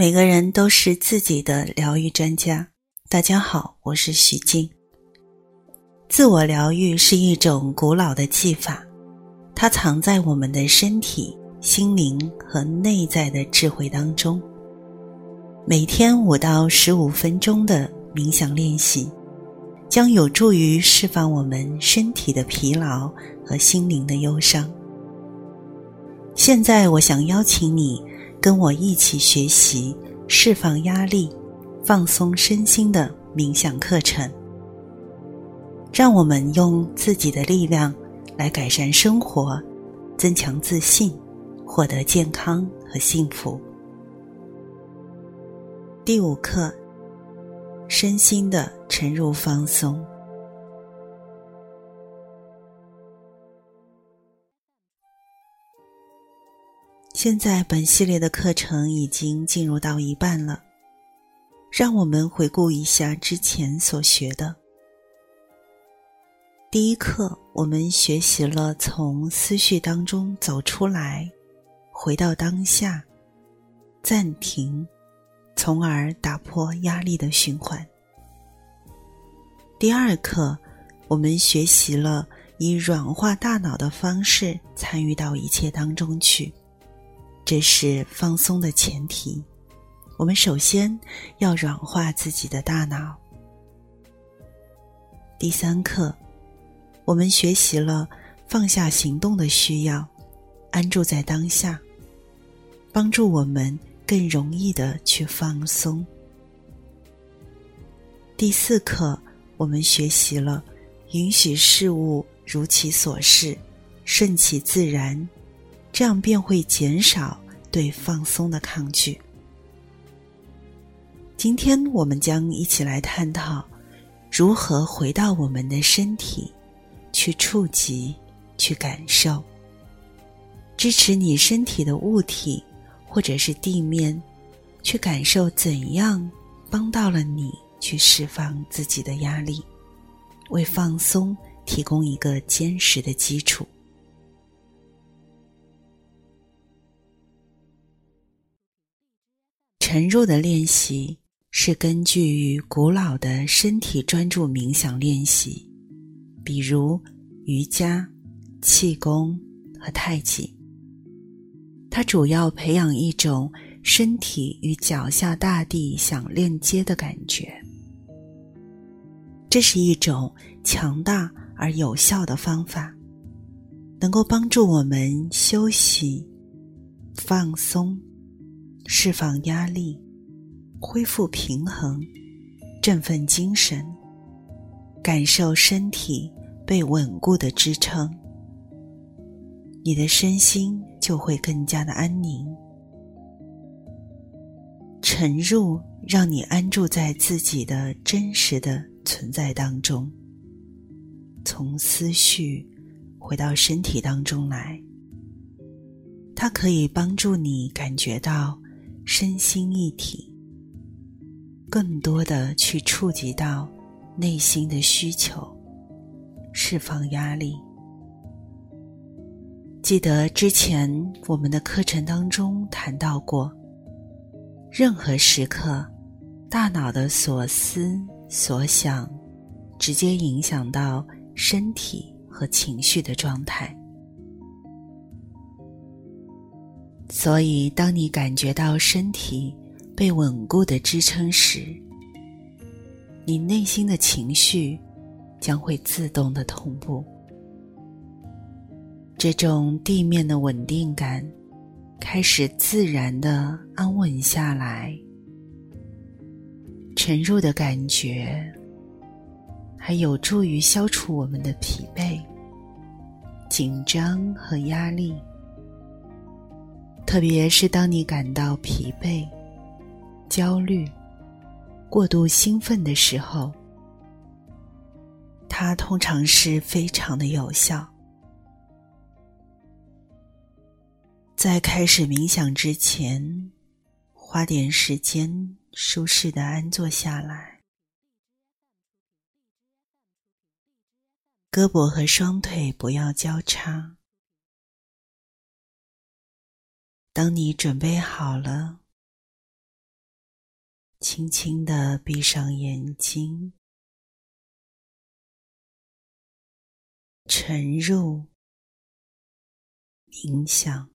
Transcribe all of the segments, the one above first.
每个人都是自己的疗愈专家。大家好，我是徐静。自我疗愈是一种古老的技法，它藏在我们的身体、心灵和内在的智慧当中。每天五到十五分钟的冥想练习，将有助于释放我们身体的疲劳和心灵的忧伤。现在，我想邀请你。跟我一起学习释放压力、放松身心的冥想课程。让我们用自己的力量来改善生活，增强自信，获得健康和幸福。第五课：身心的沉入放松。现在本系列的课程已经进入到一半了，让我们回顾一下之前所学的。第一课，我们学习了从思绪当中走出来，回到当下，暂停，从而打破压力的循环。第二课，我们学习了以软化大脑的方式参与到一切当中去。这是放松的前提。我们首先要软化自己的大脑。第三课，我们学习了放下行动的需要，安住在当下，帮助我们更容易的去放松。第四课，我们学习了允许事物如其所是，顺其自然。这样便会减少对放松的抗拒。今天我们将一起来探讨如何回到我们的身体，去触及、去感受，支持你身体的物体或者是地面，去感受怎样帮到了你去释放自己的压力，为放松提供一个坚实的基础。沉入的练习是根据古老的身体专注冥想练习，比如瑜伽、气功和太极。它主要培养一种身体与脚下大地相链接的感觉。这是一种强大而有效的方法，能够帮助我们休息、放松。释放压力，恢复平衡，振奋精神，感受身体被稳固的支撑，你的身心就会更加的安宁。沉入，让你安住在自己的真实的存在当中，从思绪回到身体当中来，它可以帮助你感觉到。身心一体，更多的去触及到内心的需求，释放压力。记得之前我们的课程当中谈到过，任何时刻，大脑的所思所想，直接影响到身体和情绪的状态。所以，当你感觉到身体被稳固的支撑时，你内心的情绪将会自动的同步。这种地面的稳定感开始自然的安稳下来，沉入的感觉还有助于消除我们的疲惫、紧张和压力。特别是当你感到疲惫、焦虑、过度兴奋的时候，它通常是非常的有效。在开始冥想之前，花点时间舒适的安坐下来，胳膊和双腿不要交叉。当你准备好了，轻轻的闭上眼睛，沉入冥想。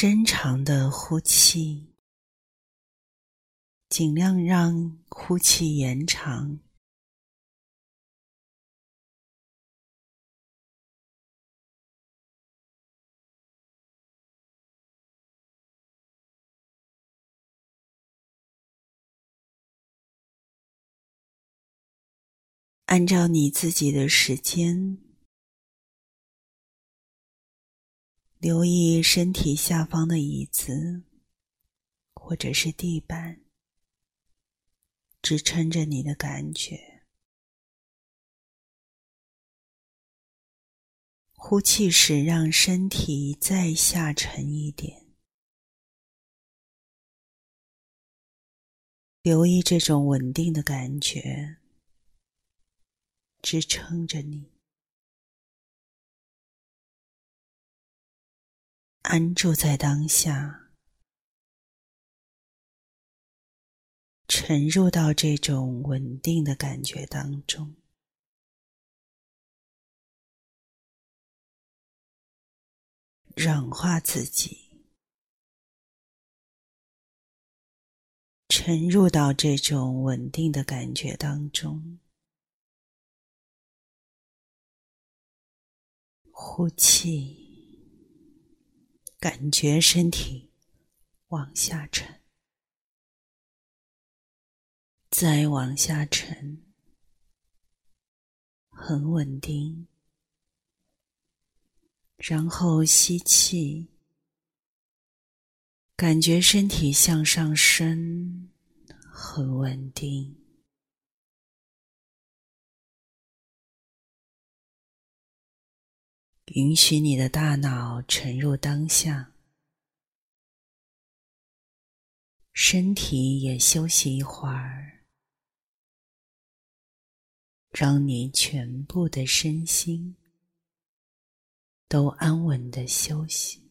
深长的呼气，尽量让呼气延长。按照你自己的时间。留意身体下方的椅子，或者是地板，支撑着你的感觉。呼气时，让身体再下沉一点，留意这种稳定的感觉，支撑着你。安住在当下，沉入到这种稳定的感觉当中，软化自己，沉入到这种稳定的感觉当中，呼气。感觉身体往下沉，再往下沉，很稳定。然后吸气，感觉身体向上升，很稳定。允许你的大脑沉入当下，身体也休息一会儿，让你全部的身心都安稳的休息。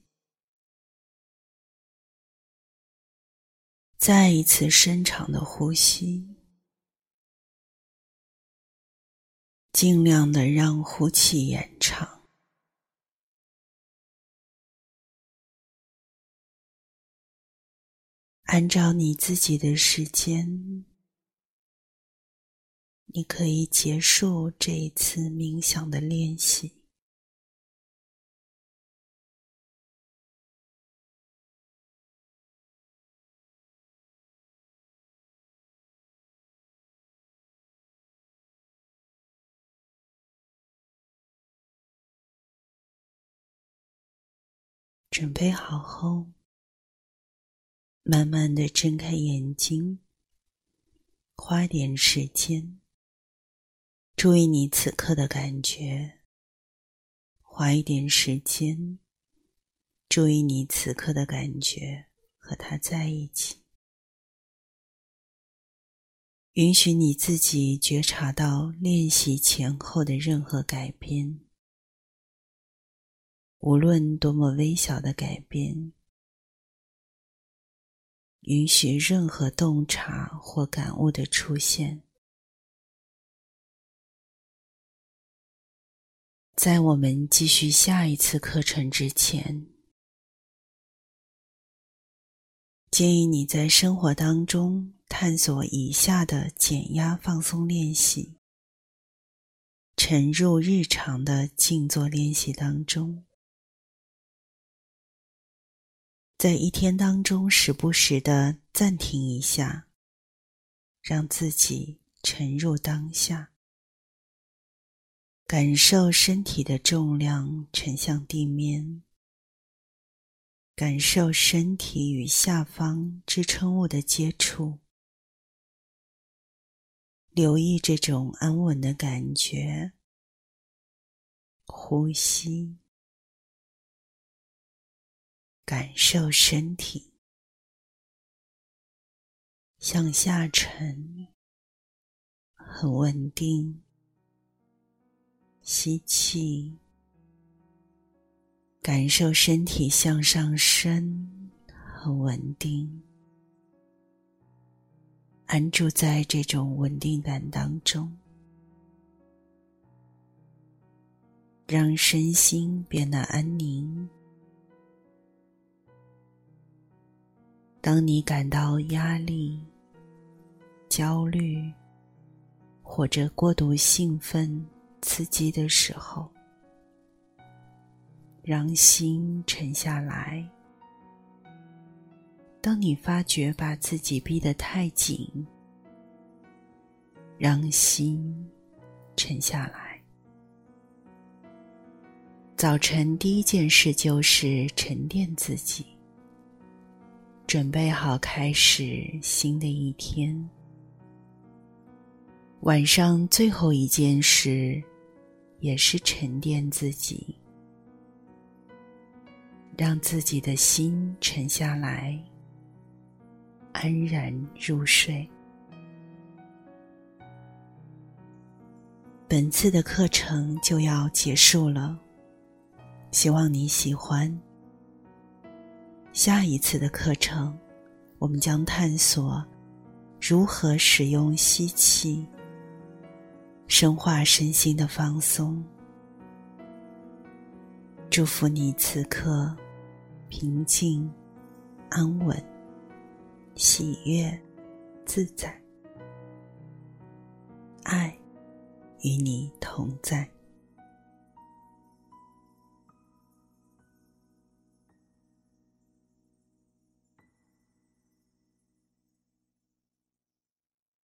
再一次深长的呼吸，尽量的让呼气延长。按照你自己的时间，你可以结束这一次冥想的练习。准备好后。慢慢的睁开眼睛，花点时间，注意你此刻的感觉。花一点时间，注意你此刻的感觉，和他在一起。允许你自己觉察到练习前后的任何改变，无论多么微小的改变。允许任何洞察或感悟的出现。在我们继续下一次课程之前，建议你在生活当中探索以下的减压放松练习，沉入日常的静坐练习当中。在一天当中，时不时的暂停一下，让自己沉入当下，感受身体的重量沉向地面，感受身体与下方支撑物的接触，留意这种安稳的感觉，呼吸。感受身体。向下沉，很稳定。吸气，感受身体向上升，很稳定。安住在这种稳定感当中，让身心变得安宁。当你感到压力、焦虑或者过度兴奋、刺激的时候，让心沉下来。当你发觉把自己逼得太紧，让心沉下来。早晨第一件事就是沉淀自己。准备好开始新的一天。晚上最后一件事，也是沉淀自己，让自己的心沉下来，安然入睡。本次的课程就要结束了，希望你喜欢。下一次的课程，我们将探索如何使用吸气，深化身心的放松。祝福你此刻平静、安稳、喜悦、自在，爱与你同在。